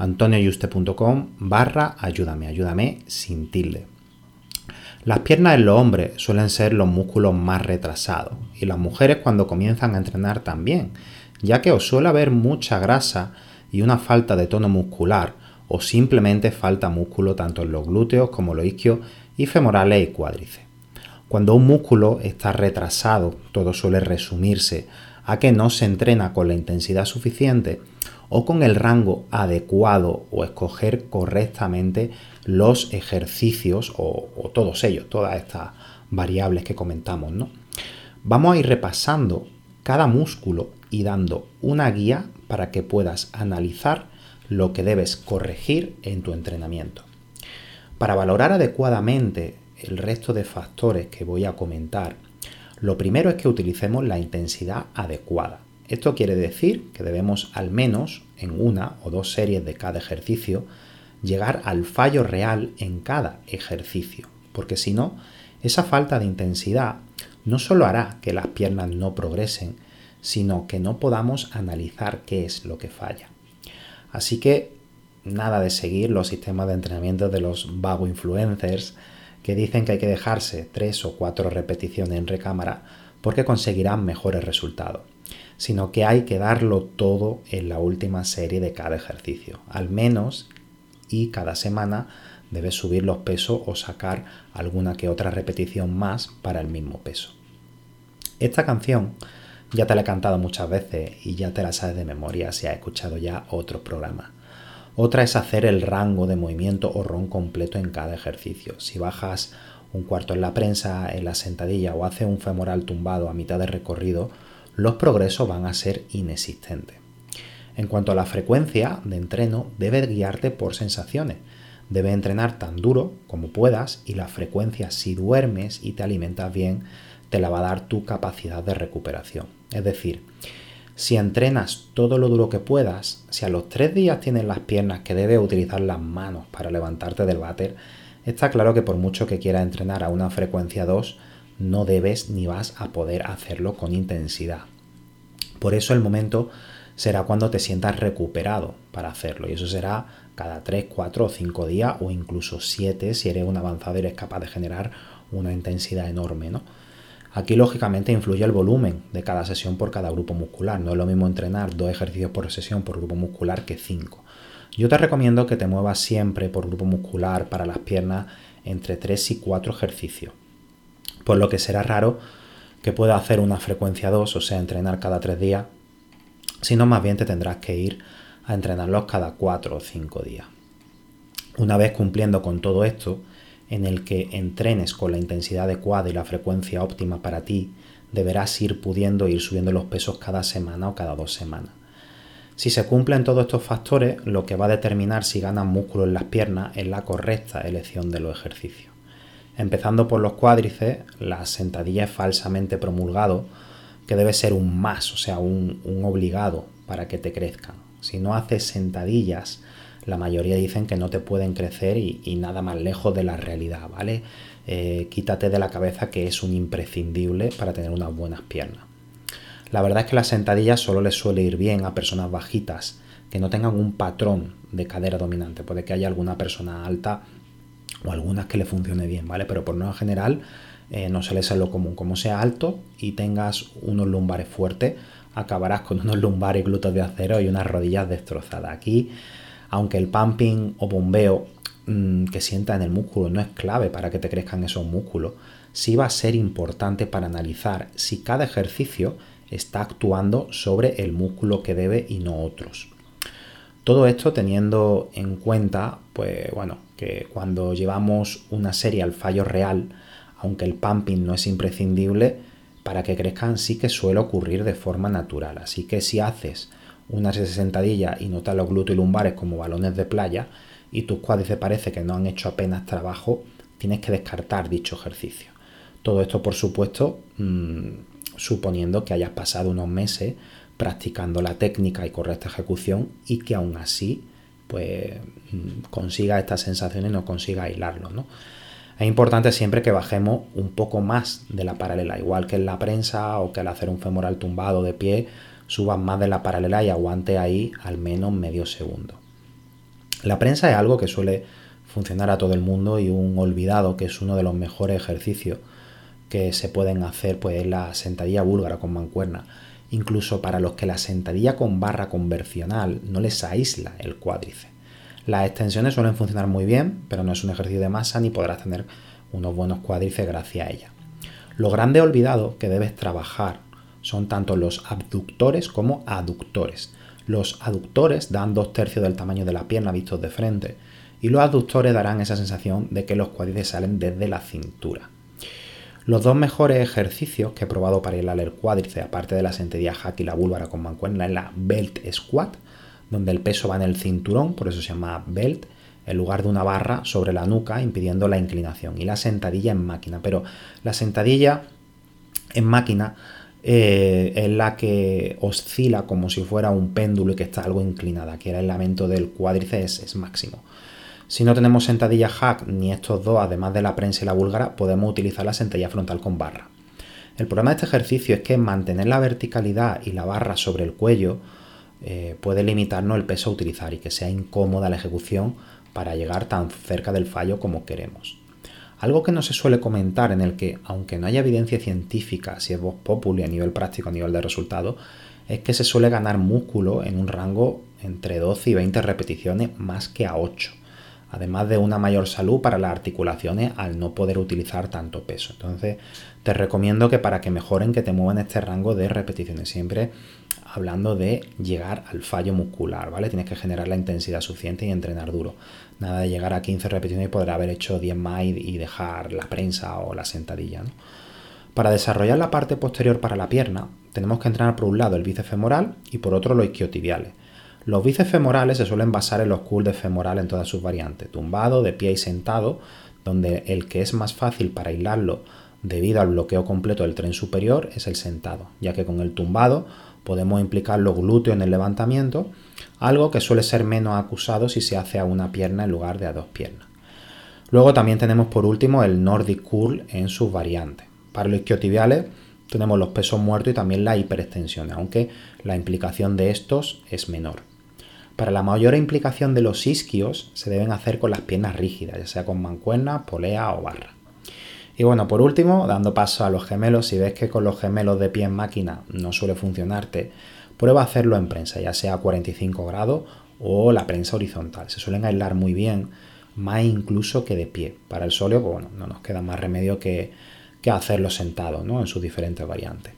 antonioyuste.com barra ayúdame, ayúdame sin tilde. Las piernas en los hombres suelen ser los músculos más retrasados y las mujeres cuando comienzan a entrenar también, ya que os suele haber mucha grasa y una falta de tono muscular o simplemente falta músculo tanto en los glúteos como los isquios y femorales y cuádriceps. Cuando un músculo está retrasado, todo suele resumirse a que no se entrena con la intensidad suficiente o con el rango adecuado o escoger correctamente los ejercicios o, todos ellos, todas estas variables que comentamos. ¿no? Vamos a ir repasando cada músculo y dando una guía para que puedas analizar lo que debes corregir en tu entrenamiento. Para valorar adecuadamente el resto de factores que voy a comentar, lo primero es que utilicemos la intensidad adecuada. Esto quiere decir que debemos al menos en una o dos series de cada ejercicio llegar al fallo real en cada ejercicio, porque si no, esa falta de intensidad no solo hará que las piernas no progresen, sino que no podamos analizar qué es lo que falla. Así que nada de seguir los sistemas de entrenamiento de los vago influencers que dicen que hay que dejarse tres o cuatro repeticiones en recámara porque conseguirán mejores resultados sino que hay que darlo todo en la última serie de cada ejercicio, al menos y cada semana debes subir los pesos o sacar alguna que otra repetición más para el mismo peso. Esta canción ya te la he cantado muchas veces y ya te la sabes de memoria si has escuchado ya otros programas. Otra es hacer el rango de movimiento o ron completo en cada ejercicio. Si bajas un cuarto en la prensa, en la sentadilla o haces un femoral tumbado a mitad de recorrido, los progresos van a ser inexistentes. En cuanto a la frecuencia de entreno, debes guiarte por sensaciones. Debes entrenar tan duro como puedas y la frecuencia, si duermes y te alimentas bien, te la va a dar tu capacidad de recuperación. Es decir, si entrenas todo lo duro que puedas, si a los tres días tienes las piernas que debes utilizar las manos para levantarte del váter, está claro que por mucho que quieras entrenar a una frecuencia 2, no debes ni vas a poder hacerlo con intensidad. Por eso el momento será cuando te sientas recuperado para hacerlo y eso será cada 3, 4 o 5 días o incluso 7 si eres un avanzado y eres capaz de generar una intensidad enorme, ¿no? Aquí lógicamente influye el volumen de cada sesión por cada grupo muscular. No es lo mismo entrenar dos ejercicios por sesión por grupo muscular que 5. Yo te recomiendo que te muevas siempre por grupo muscular para las piernas entre 3 y 4 ejercicios por lo que será raro que pueda hacer una frecuencia 2, o sea, entrenar cada 3 días, sino más bien te tendrás que ir a entrenarlos cada 4 o 5 días. Una vez cumpliendo con todo esto, en el que entrenes con la intensidad adecuada y la frecuencia óptima para ti, deberás ir pudiendo ir subiendo los pesos cada semana o cada dos semanas. Si se cumplen todos estos factores, lo que va a determinar si ganas músculo en las piernas es la correcta elección de los ejercicios. Empezando por los cuádriceps, la sentadilla es falsamente promulgado que debe ser un más, o sea, un, obligado para que te crezcan. Si no haces sentadillas, la mayoría dicen que no te pueden crecer y, nada más lejos de la realidad, ¿vale? Eh, quítate de la cabeza que es un imprescindible para tener unas buenas piernas. La verdad es que las sentadillas solo les suele ir bien a personas bajitas que no tengan un patrón de cadera dominante. Puede que haya alguna persona alta o algunas que le funcione bien, ¿vale? Pero por no general eh, no suele ser lo común. Como sea alto y tengas unos lumbares fuertes, acabarás con unos lumbares glúteos de acero y unas rodillas destrozadas. Aquí, aunque el pumping o bombeo mm, que sienta en el músculo no es clave para que te crezcan esos músculos, sí va a ser importante para analizar si cada ejercicio está actuando sobre el músculo que debe y no otros. Todo esto teniendo en cuenta, pues bueno, que cuando llevamos una serie al fallo real, aunque el pumping no es imprescindible, para que crezcan sí que suele ocurrir de forma natural. Así que si haces una sentadilla y notas los glúteos y lumbares como balones de playa y tus cuádriceps parece que no han hecho apenas trabajo, tienes que descartar dicho ejercicio. Todo esto, por supuesto, mm, suponiendo que hayas pasado unos meses practicando la técnica y correcta ejecución y que aún así pues mm, consiga estas sensaciones no consiga aislarlo. ¿no? Es importante siempre que bajemos un poco más de la paralela, igual que en la prensa o que al hacer un femoral tumbado de pie, subas más de la paralela y aguante ahí al menos medio segundo. La prensa es algo que suele funcionar a todo el mundo y un olvidado que es uno de los mejores ejercicios que se pueden hacer pues la sentadilla búlgara con mancuerna. Incluso para los que la sentadilla con barra conversional no les aísla el cuádriceps. Las extensiones suelen funcionar muy bien, pero no es un ejercicio de masa ni podrás tener unos buenos cuádriceps gracias a ella. Lo grande olvidado que debes trabajar son tanto los abductores como aductores. Los aductores dan dos tercios del tamaño de la pierna vistos de frente y los aductores darán esa sensación de que los cuádriceps salen desde la cintura. Los dos mejores ejercicios que he probado para hilar el cuádriceps, aparte de la sentadilla hack y la búlgara con mancuerna, es la belt squat, donde el peso va en el cinturón, por eso se llama belt, en lugar de una barra sobre la nuca, impidiendo la inclinación, y la sentadilla en máquina. Pero la sentadilla en máquina eh, es la que oscila como si fuera un péndulo y que está algo inclinada, que el aislamiento del cuádriceps es máximo. Si no tenemos sentadilla hack ni estos dos, además de la prensa y la búlgara, podemos utilizar la sentadilla frontal con barra. El problema de este ejercicio es que mantener la verticalidad y la barra sobre el cuello eh, puede limitarnos el peso a utilizar y que sea incómoda la ejecución para llegar tan cerca del fallo como queremos. Algo que no se suele comentar en el que, aunque no haya evidencia científica si es voz populi a nivel práctico, a nivel de resultado, es que se suele ganar músculo en un rango entre 12 y 20 repeticiones más que a 8 además de una mayor salud para las articulaciones al no poder utilizar tanto peso. Entonces, te recomiendo que para que mejoren, que te muevan este rango de repeticiones, siempre hablando de llegar al fallo muscular, ¿vale? Tienes que generar la intensidad suficiente y entrenar duro. Nada de llegar a 15 repeticiones y poder haber hecho 10 más y dejar la prensa o la sentadilla, Para desarrollar la parte posterior para la pierna, tenemos que entrenar por un lado el bíceps femoral y por otro los isquiotibiales. Los bíceps femorales se suelen basar en los curls de femoral en todas sus variantes, tumbado, de pie y sentado, donde el que es más fácil para aislarlo debido al bloqueo completo del tren superior es el sentado, ya que con el tumbado podemos implicar los glúteos en el levantamiento, algo que suele ser menos acusado si se hace a una pierna en lugar de a dos piernas. Luego también tenemos por último el Nordic Curl en sus variantes. Para los isquiotibiales tenemos los pesos muertos y también la hiperextensión, aunque la implicación de estos es menor. Para la mayor implicación de los isquios se deben hacer con las piernas rígidas, ya sea con mancuerna, polea o barra. Y bueno, por último, dando paso a los gemelos, si ves que con los gemelos de pie en máquina no suele funcionarte, prueba a hacerlo en prensa, ya sea a 45 grados o la prensa horizontal. Se suelen aislar muy bien, más incluso que de pie. Para el sóleo, pues bueno, no nos queda más remedio que, que hacerlo sentado, ¿no? En sus diferentes variantes.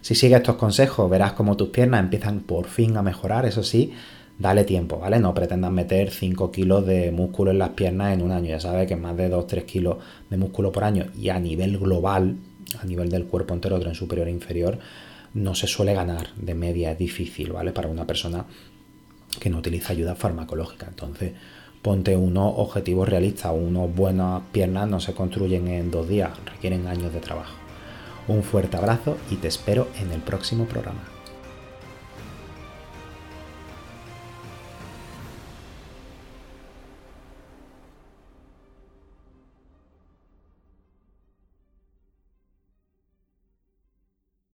Si sigues estos consejos, verás cómo tus piernas empiezan por fin a mejorar, eso sí, dale tiempo, ¿vale? No pretendas meter 5 kilos de músculo en las piernas en un año. Ya sabes que más de 2-3 kilos de músculo por año y a nivel global, a nivel del cuerpo entero, tren superior e inferior, no se suele ganar de media, es difícil, ¿vale? Para una persona que no utiliza ayuda farmacológica. Entonces, ponte unos objetivos realistas, unos buenas piernas no se construyen en dos días, requieren años de trabajo. Un fuerte abrazo y te espero en el próximo programa.